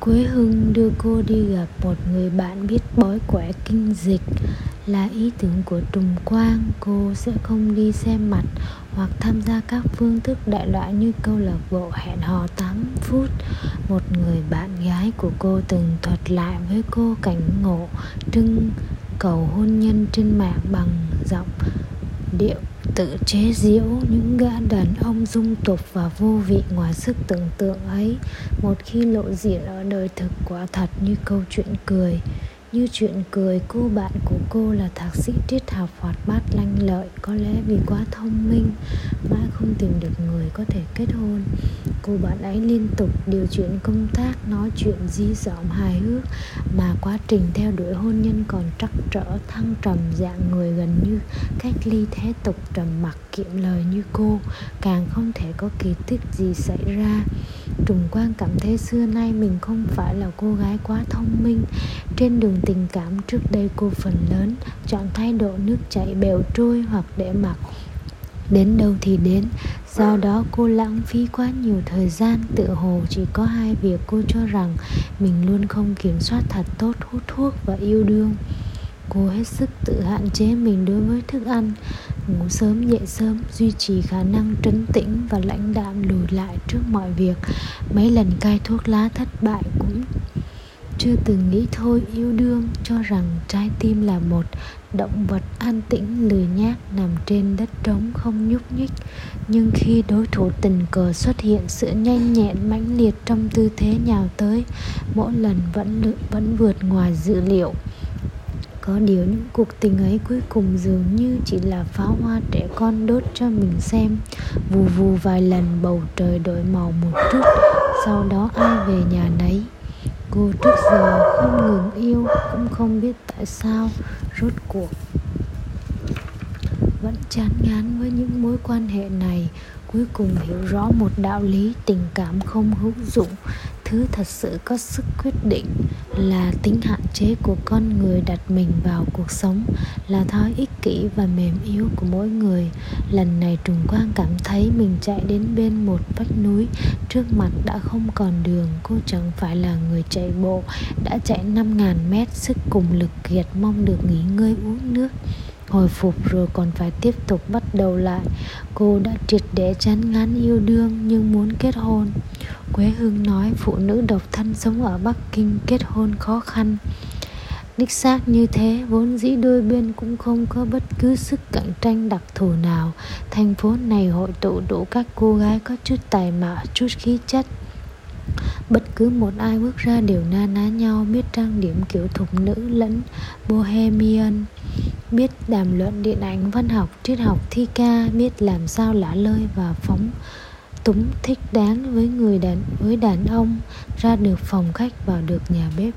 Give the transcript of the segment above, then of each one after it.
Quế Hưng đưa cô đi gặp một người bạn biết bói quẻ kinh dịch. Là ý tưởng của Trùng Quang, cô sẽ không đi xem mặt hoặc tham gia các phương thức đại loại như câu lạc bộ hẹn hò 8 phút. Một người bạn gái của cô từng thuật lại với cô cảnh ngộ trưng cầu hôn nhân trên mạng bằng giọng điệu tự chế giễu những gã đàn ông dung tục và vô vị ngoài sức tưởng tượng ấy. Một khi lộ diện ở đời thực quả thật như câu chuyện cười, như chuyện cười cô bạn của cô là thạc sĩ triết học hoạt bát lanh lợi, có lẽ vì quá thông minh mãi không tìm được người có thể kết hôn cô bạn ấy liên tục điều chuyển công tác, nói chuyện di dỏm hài hước, mà quá trình theo đuổi hôn nhân còn trắc trở, thăng trầm dạng người gần như cách ly thế tục trầm mặc kiệm lời như cô. Càng không thể có kỳ tích gì xảy ra. Trùng quang cảm thấy xưa nay mình không phải là cô gái quá thông minh. Trên đường tình cảm trước đây cô phần lớn chọn thái độ nước chảy bèo trôi hoặc để mặc đến đâu thì đến. Do đó cô lãng phí quá nhiều thời gian, tự hồ chỉ có hai việc cô cho rằng mình luôn không kiểm soát thật tốt hút thuốc và yêu đương. Cô hết sức tự hạn chế mình đối với thức ăn, ngủ sớm, dậy sớm, duy trì khả năng trấn tĩnh và lãnh đạm lùi lại trước mọi việc. Mấy lần cai thuốc lá thất bại cũng chưa từng nghĩ thôi, yêu đương, cho rằng trái tim là một động vật an tĩnh lười nhác nằm trên đất trống không nhúc nhích. Nhưng khi đối thủ tình cờ xuất hiện sự nhanh nhẹn, mãnh liệt trong tư thế nhào tới, mỗi lần vẫn vẫn vượt ngoài dự liệu. Có điều những cuộc tình ấy cuối cùng dường như chỉ là pháo hoa trẻ con đốt cho mình xem. Vù vù vài lần bầu trời đổi màu một chút, sau đó ai về nhà nấy? Cô trước giờ không ngừng yêu, cũng không biết tại sao, rốt cuộc vẫn chán ngán với những mối quan hệ này. Cuối cùng hiểu rõ một đạo lý tình cảm không hữu dụng thứ thật sự có sức quyết định là tính hạn chế của con người đặt mình vào cuộc sống là thói ích kỷ và mềm yếu của mỗi người. Lần này trùng quang cảm thấy mình chạy đến bên một vách núi, trước mặt đã không còn đường, cô chẳng phải là người chạy bộ, đã chạy 5.000 mét, sức cùng lực kiệt mong được nghỉ ngơi uống nước. Hồi phục rồi còn phải tiếp tục bắt đầu lại. Cô đã triệt để chán ngán yêu đương nhưng muốn kết hôn quế hương nói phụ nữ độc thân sống ở bắc kinh kết hôn khó khăn. Đích xác như thế, vốn dĩ đôi bên cũng không có bất cứ sức cạnh tranh đặc thù nào. Thành phố này hội tụ đủ các cô gái có chút tài mạo, chút khí chất. Bất cứ một ai bước ra đều na ná nhau, biết trang điểm kiểu thục nữ lẫn bohemian, biết đàm luận điện ảnh, văn học, triết học, thi ca, biết làm sao lả lơi và phóng túng thích đáng với người đàn với đàn ông ra được phòng khách vào được nhà bếp.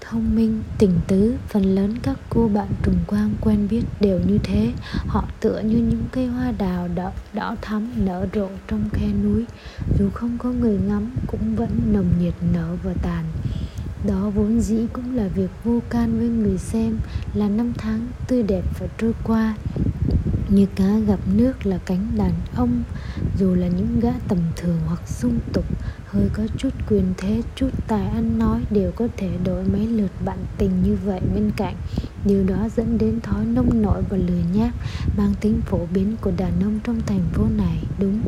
Thông minh tình tứ phần lớn các cô bạn trùng quang quen biết đều như thế. Họ tựa như những cây hoa đào đỏ, đỏ thắm nở rộ trong khe núi. Dù không có người ngắm cũng vẫn nồng nhiệt nở và tàn. Đó vốn dĩ cũng là việc vô can với người xem là năm tháng tươi đẹp phải trôi qua như cá gặp nước là cánh đàn ông, dù là những gã tầm thường hoặc dung tục, hơi có chút quyền thế, chút tài ăn nói đều có thể đổi mấy lượt bạn tình như vậy bên cạnh. Điều đó dẫn đến thói nông nổi và lười nhác, mang tính phổ biến của đàn ông trong thành phố này. Đúng,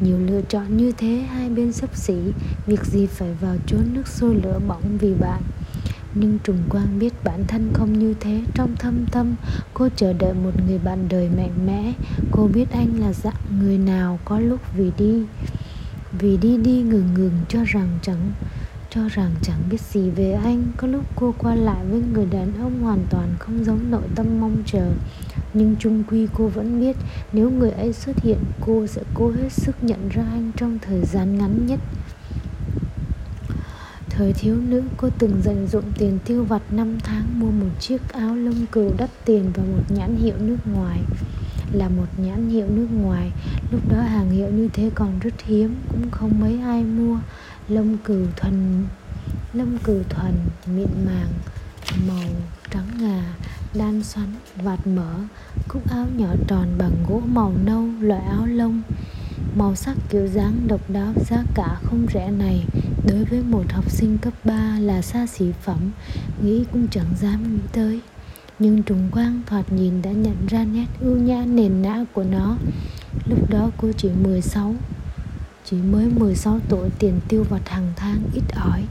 nhiều lựa chọn như thế, hai bên sấp xỉ, việc gì phải vào chốn nước sôi lửa bỏng vì bạn? Nhưng trùng quang biết bản thân không như thế. Trong thâm tâm, cô chờ đợi một người bạn đời mạnh mẽ. Cô biết anh là dạng người nào có lúc vì đi vì đi đi ngừng ngừng cho rằng chẳng, cho rằng chẳng biết gì về anh. Có lúc cô qua lại với người đàn ông hoàn toàn không giống nội tâm mong chờ. Nhưng chung quy cô vẫn biết nếu người ấy xuất hiện, cô sẽ cố hết sức nhận ra anh trong thời gian ngắn nhất. Thời thiếu nữ cô từng dành dụng tiền tiêu vặt 5 tháng mua một chiếc áo lông cừu đắt tiền và một nhãn hiệu nước ngoài. Là một nhãn hiệu nước ngoài, lúc đó hàng hiệu như thế còn rất hiếm, cũng không mấy ai mua. Lông cừu thuần, lông cừu thuần, mịn màng, màu trắng ngà, đan xoắn, vạt mở cúc áo nhỏ tròn bằng gỗ màu nâu, loại áo lông. Màu sắc kiểu dáng độc đáo giá cả không rẻ này đối với một học sinh cấp 3 là xa xỉ phẩm, nghĩ cũng chẳng dám nghĩ tới. Nhưng trùng quang thoạt nhìn đã nhận ra nét ưu nhã nền nã của nó. Lúc đó cô chỉ 16 chỉ mới 16 tuổi tiền tiêu vặt hàng tháng, ít ỏi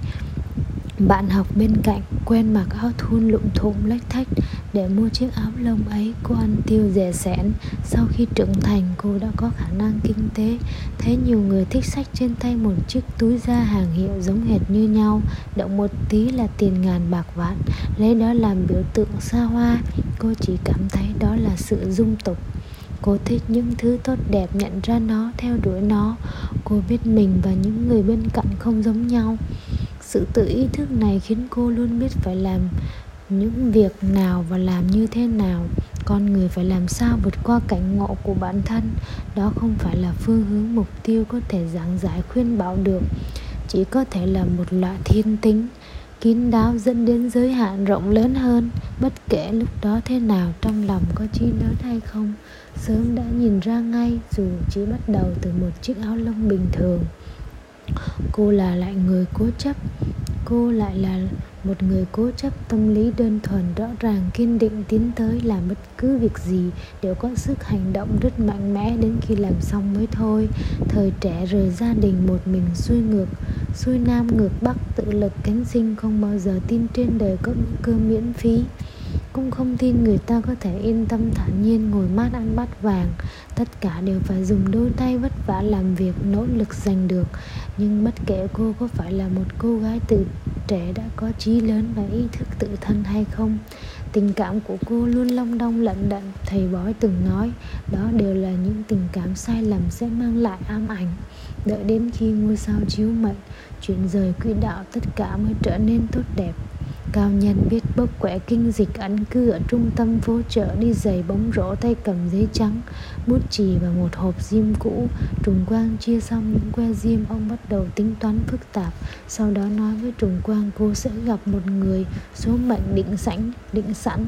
bạn học bên cạnh quen mặc áo thun lụm thụm lách thách để mua chiếc áo lông ấy cô ăn tiêu rẻ sẻn. Sau khi trưởng thành, cô đã có khả năng kinh tế. Thấy nhiều người thích sách trên tay một chiếc túi da hàng hiệu giống hệt như nhau, động một tí là tiền ngàn bạc vạn. Lấy đó làm biểu tượng xa hoa, cô chỉ cảm thấy đó là sự dung tục. Cô thích những thứ tốt đẹp nhận ra nó, theo đuổi nó. Cô biết mình và những người bên cạnh không giống nhau sự tự ý thức này khiến cô luôn biết phải làm những việc nào và làm như thế nào. Con người phải làm sao vượt qua cảnh ngộ của bản thân? Đó không phải là phương hướng mục tiêu có thể giảng giải, khuyên bảo được. Chỉ có thể là một loại thiên tính, kín đáo dẫn đến giới hạn rộng lớn hơn. Bất kể lúc đó thế nào, trong lòng có chi lớn hay không, sớm đã nhìn ra ngay dù chỉ bắt đầu từ một chiếc áo lông bình thường cô là lại người cố chấp. Cô lại là một người cố chấp. Tâm lý đơn thuần, rõ ràng, kiên định tiến tới làm bất cứ việc gì đều có sức hành động rất mạnh mẽ đến khi làm xong mới thôi. Thời trẻ rời gia đình một mình xuôi ngược, xuôi nam ngược bắc tự lực cánh sinh không bao giờ tin trên đời có bữa cơm miễn phí cũng không tin người ta có thể yên tâm thản nhiên ngồi mát ăn bát vàng. Tất cả đều phải dùng đôi tay vất vả làm việc, nỗ lực giành được. Nhưng bất kể cô có phải là một cô gái từ trẻ đã có trí lớn và ý thức tự thân hay không, tình cảm của cô luôn long đong, lận đận, thầy bói từng nói. Đó đều là những tình cảm sai lầm sẽ mang lại ám ảnh. Đợi đến khi ngôi sao chiếu mệnh chuyển rời quỹ đạo tất cả mới trở nên tốt đẹp cao nhân biết bốc quẻ kinh dịch ẩn cư ở trung tâm phố chợ đi giày bóng rổ tay cầm giấy trắng, bút chì và một hộp diêm cũ. Trùng quang chia xong những que diêm ông bắt đầu tính toán phức tạp. Sau đó nói với trùng quang cô sẽ gặp một người số mệnh định sẵn định sẵn.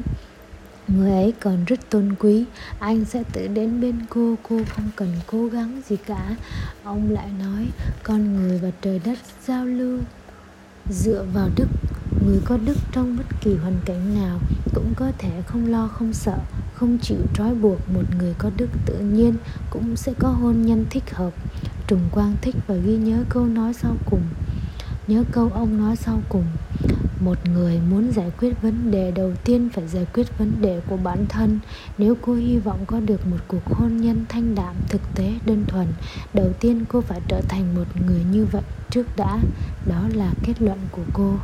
Người ấy còn rất tôn quý. Anh sẽ tự đến bên cô cô không cần cố gắng gì cả. Ông lại nói, con người và trời đất giao lưu dựa vào đức người có đức trong bất kỳ hoàn cảnh nào cũng có thể không lo, không sợ, không chịu trói buộc một người có đức tự nhiên cũng sẽ có hôn nhân thích hợp. Trùng quang thích và ghi nhớ câu nói sau cùng. Nhớ câu ông nói sau cùng. Một người muốn giải quyết vấn đề, đầu tiên phải giải quyết vấn đề của bản thân. Nếu cô hy vọng có được một cuộc hôn nhân thanh đạm, thực tế, đơn thuần, đầu tiên cô phải trở thành một người như vậy trước đã. Đó là kết luận của cô.